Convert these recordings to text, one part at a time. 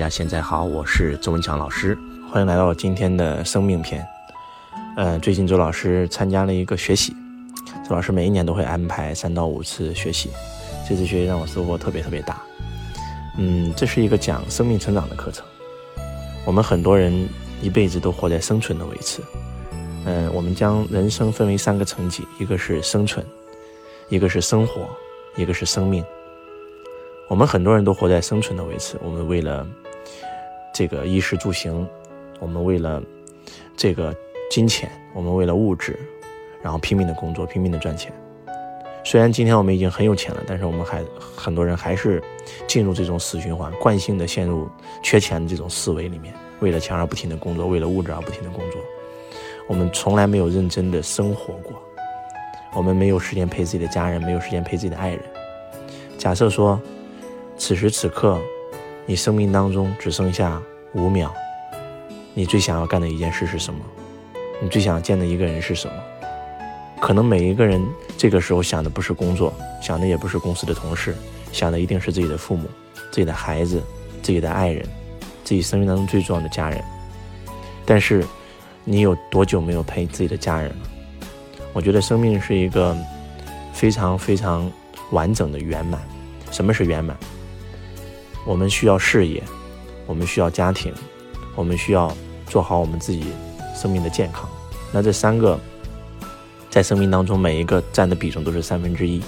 大家现在好，我是周文强老师，欢迎来到今天的生命篇。呃，最近周老师参加了一个学习，周老师每一年都会安排三到五次学习，这次学习让我收获特别特别大。嗯，这是一个讲生命成长的课程。我们很多人一辈子都活在生存的维持。嗯，我们将人生分为三个层级，一个是生存，一个是生活，一个是生命。我们很多人都活在生存的维持，我们为了。这个衣食住行，我们为了这个金钱，我们为了物质，然后拼命的工作，拼命的赚钱。虽然今天我们已经很有钱了，但是我们还很多人还是进入这种死循环，惯性的陷入缺钱的这种思维里面，为了钱而不停的工作，为了物质而不停的工作。我们从来没有认真的生活过，我们没有时间陪自己的家人，没有时间陪自己的爱人。假设说，此时此刻。你生命当中只剩下五秒，你最想要干的一件事是什么？你最想见的一个人是什么？可能每一个人这个时候想的不是工作，想的也不是公司的同事，想的一定是自己的父母、自己的孩子、自己的爱人、自己生命当中最重要的家人。但是，你有多久没有陪自己的家人了？我觉得生命是一个非常非常完整的圆满。什么是圆满？我们需要事业，我们需要家庭，我们需要做好我们自己生命的健康。那这三个在生命当中每一个占的比重都是三分之一，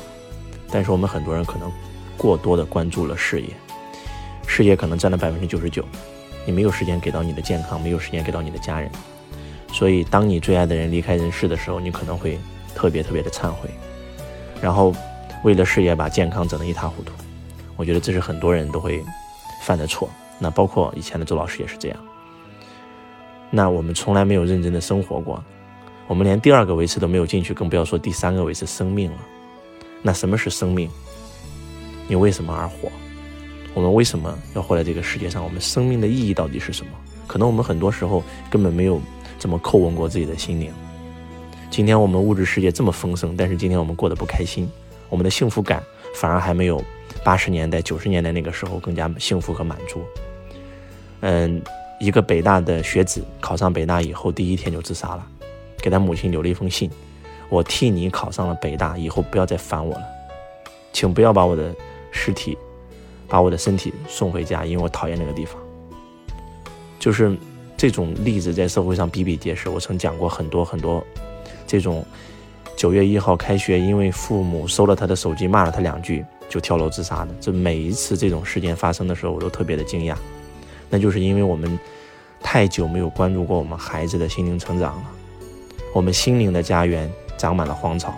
但是我们很多人可能过多的关注了事业，事业可能占了百分之九十九，你没有时间给到你的健康，没有时间给到你的家人。所以当你最爱的人离开人世的时候，你可能会特别特别的忏悔，然后为了事业把健康整得一塌糊涂。我觉得这是很多人都会犯的错，那包括以前的周老师也是这样。那我们从来没有认真的生活过，我们连第二个维持都没有进去，更不要说第三个维持生命了。那什么是生命？你为什么而活？我们为什么要活在这个世界上？我们生命的意义到底是什么？可能我们很多时候根本没有这么叩问过自己的心灵。今天我们物质世界这么丰盛，但是今天我们过得不开心，我们的幸福感反而还没有。八十年代、九十年代那个时候更加幸福和满足。嗯，一个北大的学子考上北大以后，第一天就自杀了，给他母亲留了一封信：“我替你考上了北大，以后不要再烦我了，请不要把我的尸体、把我的身体送回家，因为我讨厌那个地方。”就是这种例子在社会上比比皆是。我曾讲过很多很多这种九月一号开学，因为父母收了他的手机，骂了他两句。就跳楼自杀的，这每一次这种事件发生的时候，我都特别的惊讶。那就是因为我们太久没有关注过我们孩子的心灵成长了，我们心灵的家园长满了荒草，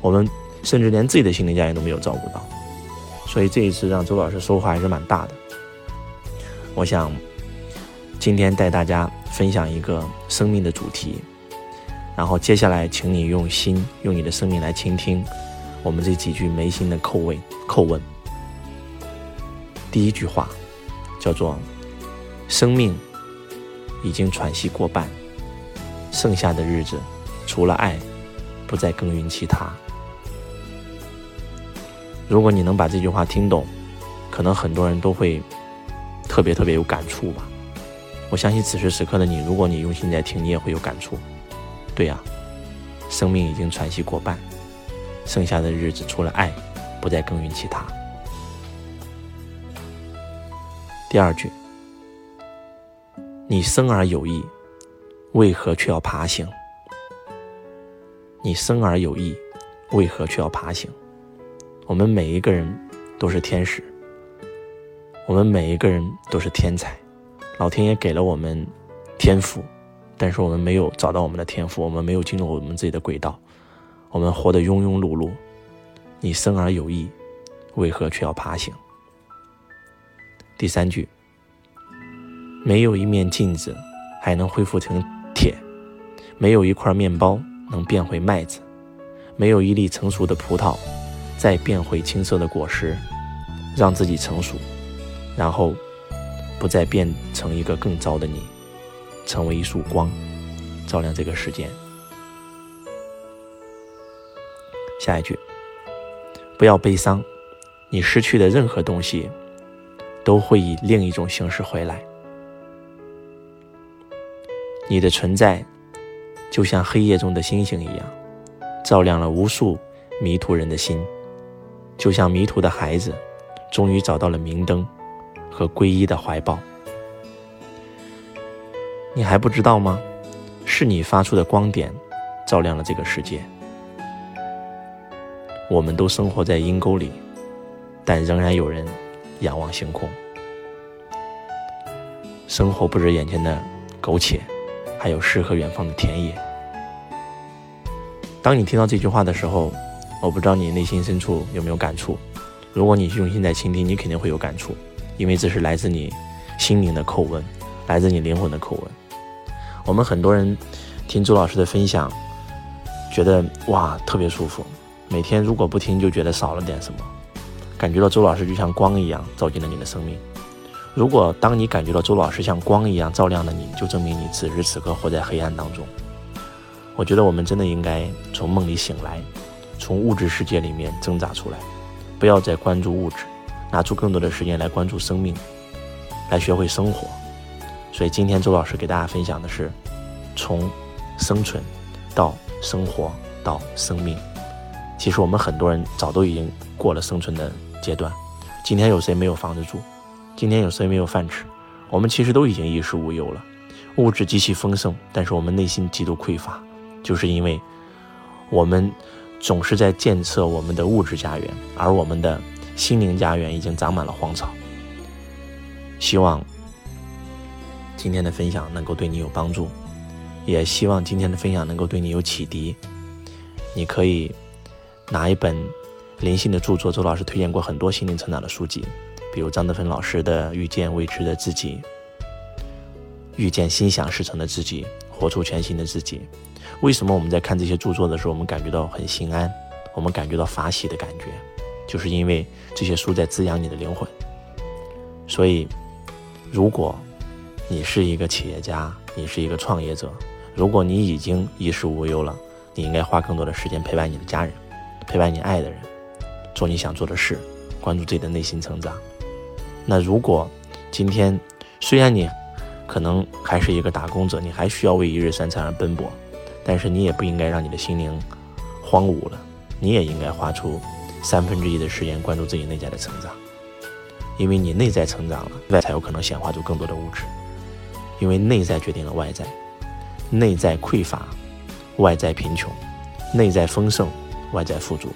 我们甚至连自己的心灵家园都没有照顾到。所以这一次让周老师收获还是蛮大的。我想今天带大家分享一个生命的主题，然后接下来请你用心，用你的生命来倾听。我们这几句眉心的叩问，叩问。第一句话叫做：“生命已经喘息过半，剩下的日子除了爱，不再耕耘其他。”如果你能把这句话听懂，可能很多人都会特别特别有感触吧。我相信此时此刻的你，如果你用心在听，你也会有感触。对呀，生命已经喘息过半。剩下的日子，除了爱，不再耕耘其他。第二句，你生而有意，为何却要爬行？你生而有意，为何却要爬行？我们每一个人都是天使，我们每一个人都是天才，老天爷给了我们天赋，但是我们没有找到我们的天赋，我们没有进入我们自己的轨道。我们活得庸庸碌碌，你生而有意，为何却要爬行？第三句，没有一面镜子还能恢复成铁，没有一块面包能变回麦子，没有一粒成熟的葡萄再变回青涩的果实，让自己成熟，然后不再变成一个更糟的你，成为一束光，照亮这个世界。下一句，不要悲伤，你失去的任何东西都会以另一种形式回来。你的存在，就像黑夜中的星星一样，照亮了无数迷途人的心，就像迷途的孩子，终于找到了明灯和皈依的怀抱。你还不知道吗？是你发出的光点，照亮了这个世界。我们都生活在阴沟里，但仍然有人仰望星空。生活不止眼前的苟且，还有诗和远方的田野。当你听到这句话的时候，我不知道你内心深处有没有感触。如果你用心在倾听，你肯定会有感触，因为这是来自你心灵的叩问，来自你灵魂的叩问。我们很多人听周老师的分享，觉得哇特别舒服。每天如果不听，就觉得少了点什么，感觉到周老师就像光一样照进了你的生命。如果当你感觉到周老师像光一样照亮了你，就证明你此时此刻活在黑暗当中。我觉得我们真的应该从梦里醒来，从物质世界里面挣扎出来，不要再关注物质，拿出更多的时间来关注生命，来学会生活。所以今天周老师给大家分享的是，从生存到生活到生命。其实我们很多人早都已经过了生存的阶段。今天有谁没有房子住？今天有谁没有饭吃？我们其实都已经衣食无忧了，物质极其丰盛，但是我们内心极度匮乏，就是因为我们总是在建设我们的物质家园，而我们的心灵家园已经长满了荒草。希望。今天的分享能够对你有帮助，也希望今天的分享能够对你有启迪。你可以拿一本灵性的著作，周老师推荐过很多心灵成长的书籍，比如张德芬老师的《遇见未知的自己》，遇见心想事成的自己，活出全新的自己。为什么我们在看这些著作的时候，我们感觉到很心安，我们感觉到法喜的感觉，就是因为这些书在滋养你的灵魂。所以，如果你是一个企业家，你是一个创业者。如果你已经衣食无忧了，你应该花更多的时间陪伴你的家人，陪伴你爱的人，做你想做的事，关注自己的内心成长。那如果今天虽然你可能还是一个打工者，你还需要为一日三餐而奔波，但是你也不应该让你的心灵荒芜了。你也应该花出三分之一的时间关注自己内在的成长，因为你内在成长了，外才有可能显化出更多的物质。因为内在决定了外在，内在匮乏，外在贫穷；内在丰盛，外在富足。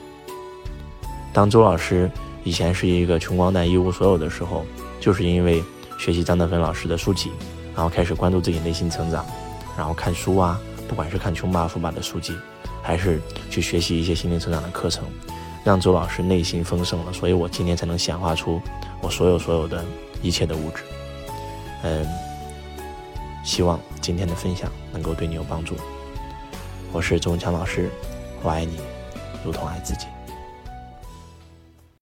当周老师以前是一个穷光蛋、一无所有的时候，就是因为学习张德芬老师的书籍，然后开始关注自己内心成长，然后看书啊，不管是看穷爸富爸的书籍，还是去学习一些心灵成长的课程，让周老师内心丰盛了，所以我今天才能显化出我所有所有的一切的物质。嗯。希望今天的分享能够对你有帮助。我是周文强老师，我爱你，如同爱自己。